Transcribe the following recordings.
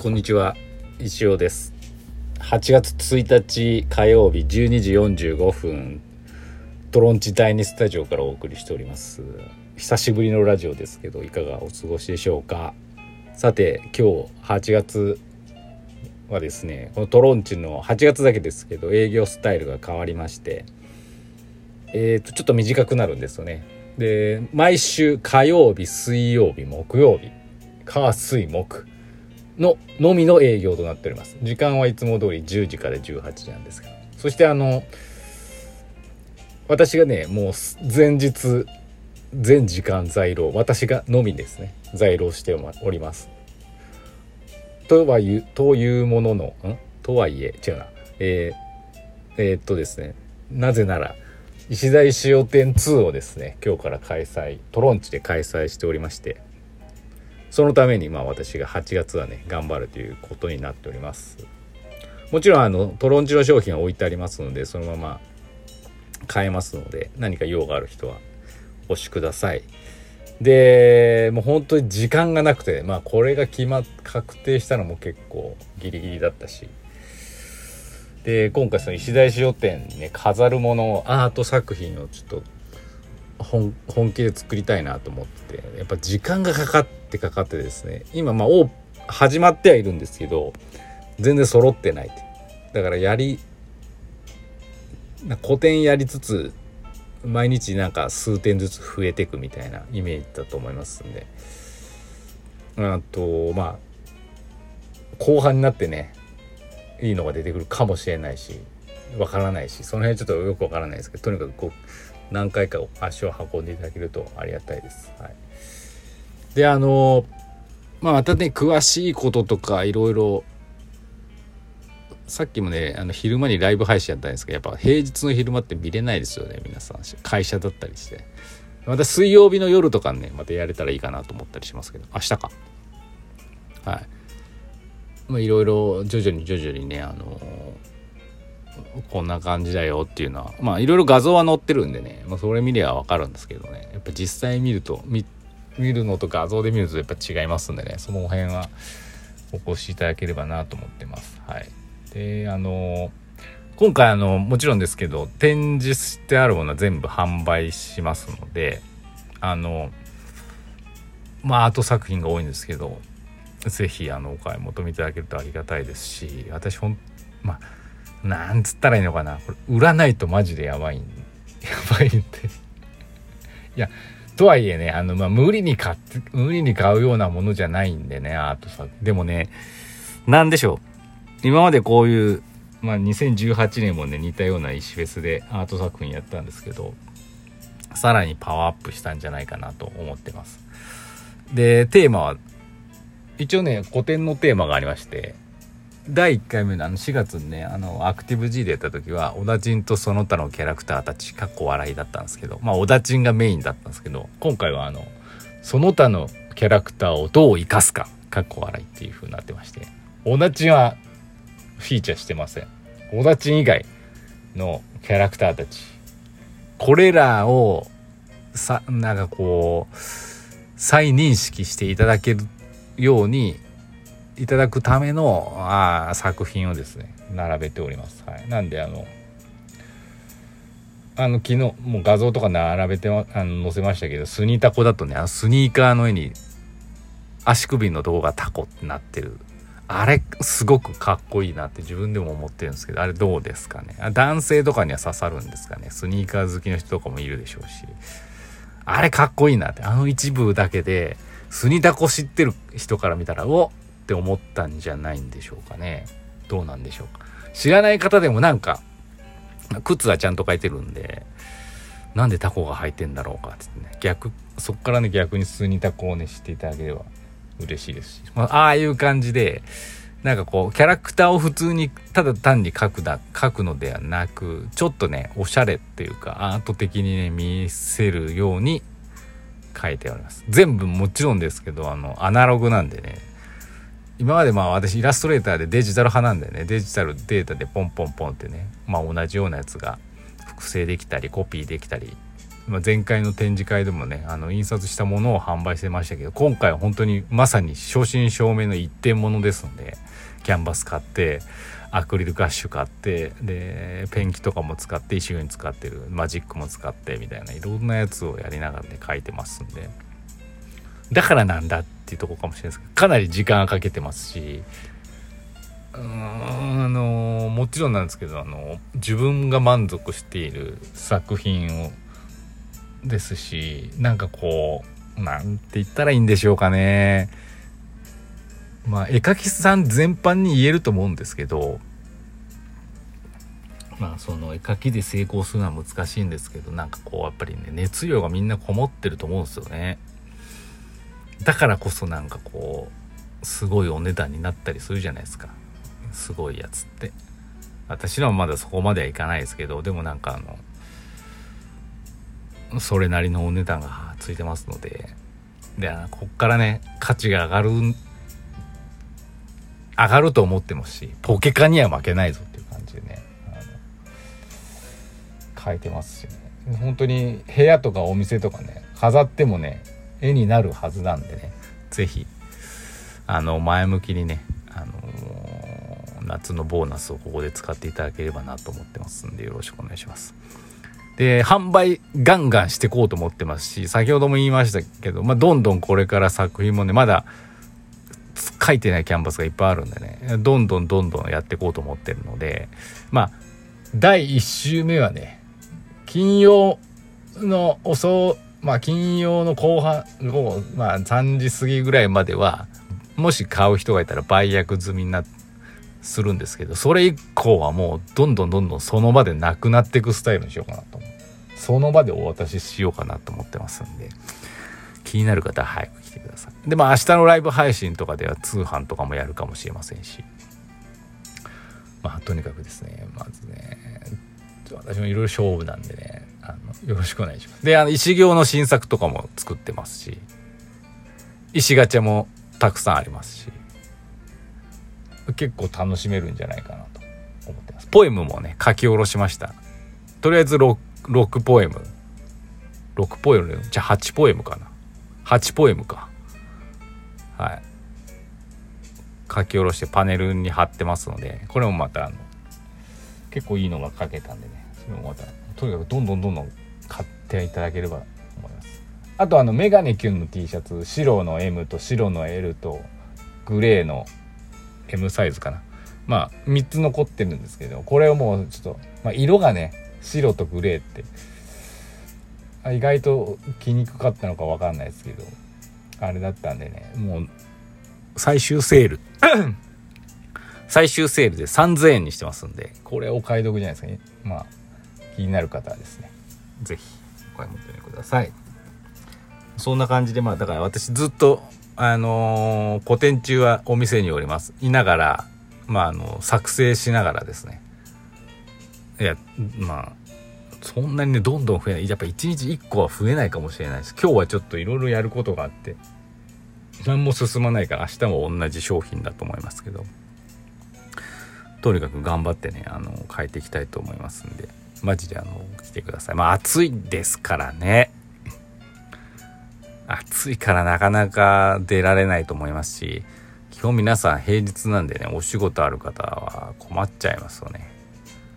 こんにちは。石尾です。8月1日火曜日12時45分トロンチ第2スタジオからお送りしております。久しぶりのラジオですけどいかがお過ごしでしょうか？さて今日8月はですねこのトロンチの8月だけですけど営業スタイルが変わりましてえー、とちょっと短くなるんですよね。で毎週火曜日水曜日木曜日火水木。ののみの営業となっております。時間はいつも通り10時から18時なんですけど。そしてあの私がねもう前日全時間在労私がのみですね。在労しております。とはいうというもののん？とはいえ違うな。えー、えー、っとですね。なぜなら石田石尾店2をですね今日から開催トロンチで開催しておりまして。そのためにまあ私が8月はね頑張るということになっております。もちろんあのトロンチの商品は置いてありますのでそのまま買えますので何か用がある人はお越しください。でもう本当に時間がなくてまあこれが決まっ確定したのも結構ギリギリだったし。で今回その石田石予店にね飾るものアート作品をちょっと本本気で作りたいなと思っててやっぱ時間がかかってかかってですね今まあ始まってはいるんですけど全然揃ってないだからやり古典やりつつ毎日なんか数点ずつ増えていくみたいなイメージだと思いますんで。あとまあ後半になってねいいのが出てくるかもしれないしわからないしその辺ちょっとよくわからないですけどとにかくこう何回か足を運んでいただけるとありがたいです。はい、であのまあまたね詳しいこととかいろいろさっきもねあの昼間にライブ配信やったんですけどやっぱ平日の昼間って見れないですよね皆さん。会社だったりして。また水曜日の夜とかねまたやれたらいいかなと思ったりしますけど。明日か。はい。まあいろいろ徐々に徐々にねあのこんな感じだよっていうのはまあいろいろ画像は載ってるんでね、まあ、それ見れば分かるんですけどね。やっぱ実際見ると見見るのと画像で見るとやっぱ違いますんでね。その辺はお越しいただければなと思ってます。はい。であの今回あのもちろんですけど展示してあるものは全部販売しますのであのまあアート作品が多いんですけど是非あのお買い求めいただけるとありがたいですし私ほんまあなんつったらいいのかな。これ売らないとマジでやばいやばいっていやとはいえねあのまあ無理に買って無理に買うようなものじゃないんでねアート作でもね何でしょう。今までこういうまあ2018年もね似たような石フェスでアート作品やったんですけどさらにパワーアップしたんじゃないかなと思ってます。でテーマは一応ね古典のテーマがありまして第1回目のあの4月にねあのアクティブ G でやった時は小田陣とその他のキャラクターたちかっこ笑いだったんですけどまあ小田陣がメインだったんですけど今回はあのその他のキャラクターをどう生かすかかっこ笑いっていう風になってまして小田陣はフィーチャーしてません。小田陣以外のキャラクターたちこれらをさなんかこう再認識していただけるようにいただくためのあ作品をですね並べております。はい、なんであのあの昨日もう画像とか並べてあの載せましたけどスニータコだとねあのスニーカーの絵に足首のとこがタコってなってる。あれすごくかっこいいなって自分でも思ってるんですけどあれどうですかね。男性とかには刺さるんですかね。スニーカー好きの人とかもいるでしょうし。あれかっこいいなって。あの一部だけでスニタコ知ってる人から見たらおって思ったんじゃないんでしょうかね。どうなんでしょうか。知らない方でもなんか靴はちゃんと書いてるんでなんでタコが履いてんだろうかってね。逆そっからね逆に普通にタコをね知っていただければ嬉しいですし、まあ、ああいう感じでなんかこうキャラクターを普通にただ単に描くだ描くのではなくちょっとねおしゃれっていうかアート的にね見せるように書いております。全部もちろんですけどあのアナログなんでね。今までまあ私イラストレーターでデジタル派なんでね。デジタルデータでポンポンポンってね。まあ同じようなやつが複製できたりコピーできたり。まあ、前回の展示会でもねあの印刷したものを販売してましたけど今回は本当にまさに正真正銘の一点物ですのでキャンバス買ってアクリルガッシュ買ってでペンキとかも使って石に使ってるマジックも使ってみたいないろんなやつをやりながらね書いてますんで。だからなんだっていうとこかもしれないですけどかなり時間かけてますしうーんあのもちろんなんですけどあの自分が満足している作品をですしなんかこうなんて言ったらいいんでしょうかね。まあ絵描きさん全般に言えると思うんですけどまあその絵描きで成功するのは難しいんですけどなんかこうやっぱりね熱量がみんなこもってると思うんですよね。だからこそなんかこうすごいお値段になったりするじゃないですか。すごいやつって。私のはまだそこまではいかないですけどでもなんかあのそれなりのお値段がついてますので。でこっからね価値が上がる上がると思ってますしポケカには負けないぞっていう感じでね書いてますしね。本当に部屋とかお店とかね飾ってもね絵になるはずなんでね是非あの前向きにねあの夏のボーナスをここで使っていただければなと思ってますんでよろしくお願いします。で販売ガンガンしていこうと思ってますし先ほども言いましたけど、まあ、どんどんこれから作品もねまだ書いてないキャンバスがいっぱいあるんでねどんどんどんどんやっていこうと思ってるのでまあ第1週目はね金曜の遅まあ金曜の後半午後まあ3時過ぎぐらいまではもし買う人がいたら売約済みになするんですけどそれ以降はもうどんどんどんどんその場でなくなっていくスタイルにしようかなと思う。その場でお渡ししようかなと思ってますんで。気になる方は早く来てください。でまあ明日のライブ配信とかでは通販とかもやるかもしれませんし。まあとにかくですねまずね。私もいろいろ勝負なんでねあのよろしくお願いします。であの石行の新作とかも作ってますし石ガチャもたくさんありますし結構楽しめるんじゃないかなと思ってます。ポエムもね書き下ろしました。とりあえず 6, 6ポエム。6ポエム？じゃあ8ポエムかな。8ポエムか。はい。書き下ろしてパネルに貼ってますのでこれもまたあの結構いいのが書けたんでね。それもまたとにかくどんどんどんどん買っていただければと思います。あとあのメガネキュンの T シャツ白の M と白の L とグレーの M サイズかな。まあ3つ残ってるんですけどこれをもうちょっと、まあ、色がね白とグレーって意外と着にくかったのか分かんないですけどあれだったんでねもう最終セール。最終セールで3000円にしてますんでこれお買い得じゃないですかね。まあ気になる方はですね。是非お買い求めください。そんな感じでまあだから私ずっとあのー、古典中はお店におります。いながらまああの作成しながらですね。いやまあそんなにねどんどん増えない。やっぱ1日1個は増えないかもしれないです。今日はちょっといろいろやることがあって何も進まないから明日も同じ商品だと思いますけど。とにかく頑張ってねあの変えていきたいと思いますんでマジであの来てください。まあ暑いですからね。暑いからなかなか出られないと思いますし基本皆さん平日なんでねお仕事ある方は困っちゃいますよね。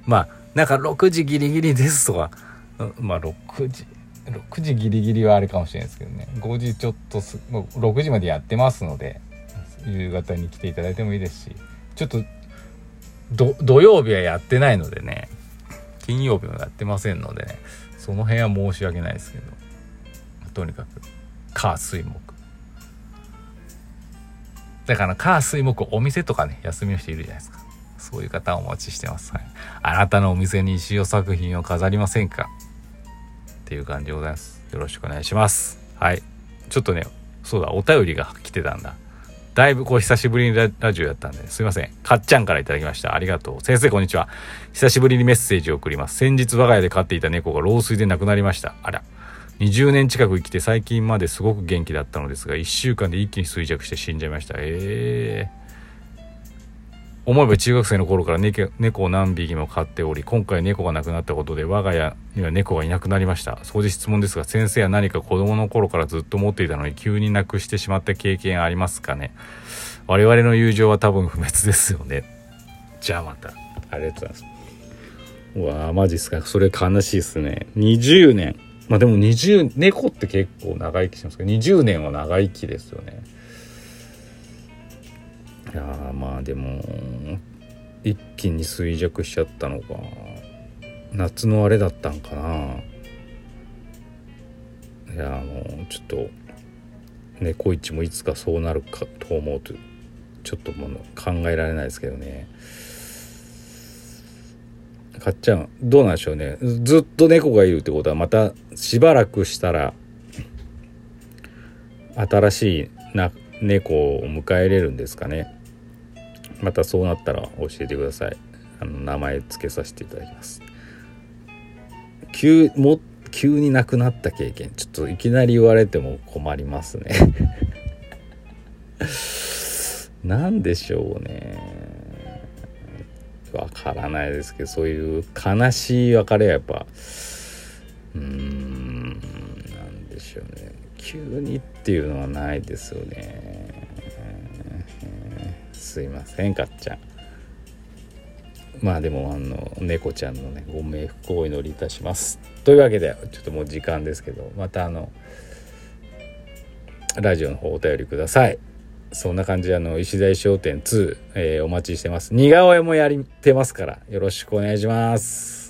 まあなんか6時ギリギリですとか まあ6時6時ギリギリはあれかもしれないですけどね。5時ちょっとす6時までやってますので夕方に来ていただいてもいいですしちょっと土曜日はやってないのでね金曜日もやってませんのでねその辺は申し訳ないですけどとにかく火水木。だから火水木お店とかね休みの人いるじゃないですか。そういう方をお待ちしてます、はい、あなたのお店に石尾作品を飾りませんか？っていう感じでございます。よろしくお願いします。はい。ちょっとねそうだお便りが来てたんだ。だいぶこう久しぶりにラジオやったんですいません。かっちゃんからいただきました。ありがとう。先生こんにちは。久しぶりにメッセージを送ります。先日我が家で飼っていた猫が老衰で亡くなりました。あら。20年近く生きて最近まですごく元気だったのですが1週間で一気に衰弱して死んじゃいましたえ思えば中学生の頃から猫を何匹も飼っており今回猫が亡くなったことで我が家には猫がいなくなりました。そこで質問ですが先生は何か子供の頃からずっと持っていたのに急に亡くしてしまった経験ありますかね。我々の友情は多分不滅ですよね。じゃあまた。ありがとうございます。うわーマジっすか。それ悲しいっすね。20年。まあでも20猫って結構長生きしますけど20年は長生きですよね。いやまあでも一気に衰弱しちゃったのか。夏のあれだったんかな。いやもうちょっと猫市もいつかそうなるかと思うとちょっともう考えられないですけどね。かっちゃんどうなんでしょうね。ずっと猫がいるってことはまたしばらくしたら新しいな猫を迎えれるんですかね。またそうなったら教えてください。あの名前付けさせていただきます。急も急に亡くなった経験。ちょっといきなり言われても困りますね。何でしょうね。わからないですけどそういう悲しい別れはやっぱうーんなんでしょうね。急にっていうのはないですよね。すいませんかっちゃん。まあでもあの猫ちゃんのねご冥福をお祈りいたします。というわけでちょっともう時間ですけどまたあのラジオの方お便りください。そんな感じであの石台商店2、えー、お待ちしてます。似顔絵もやりてますからよろしくお願いします。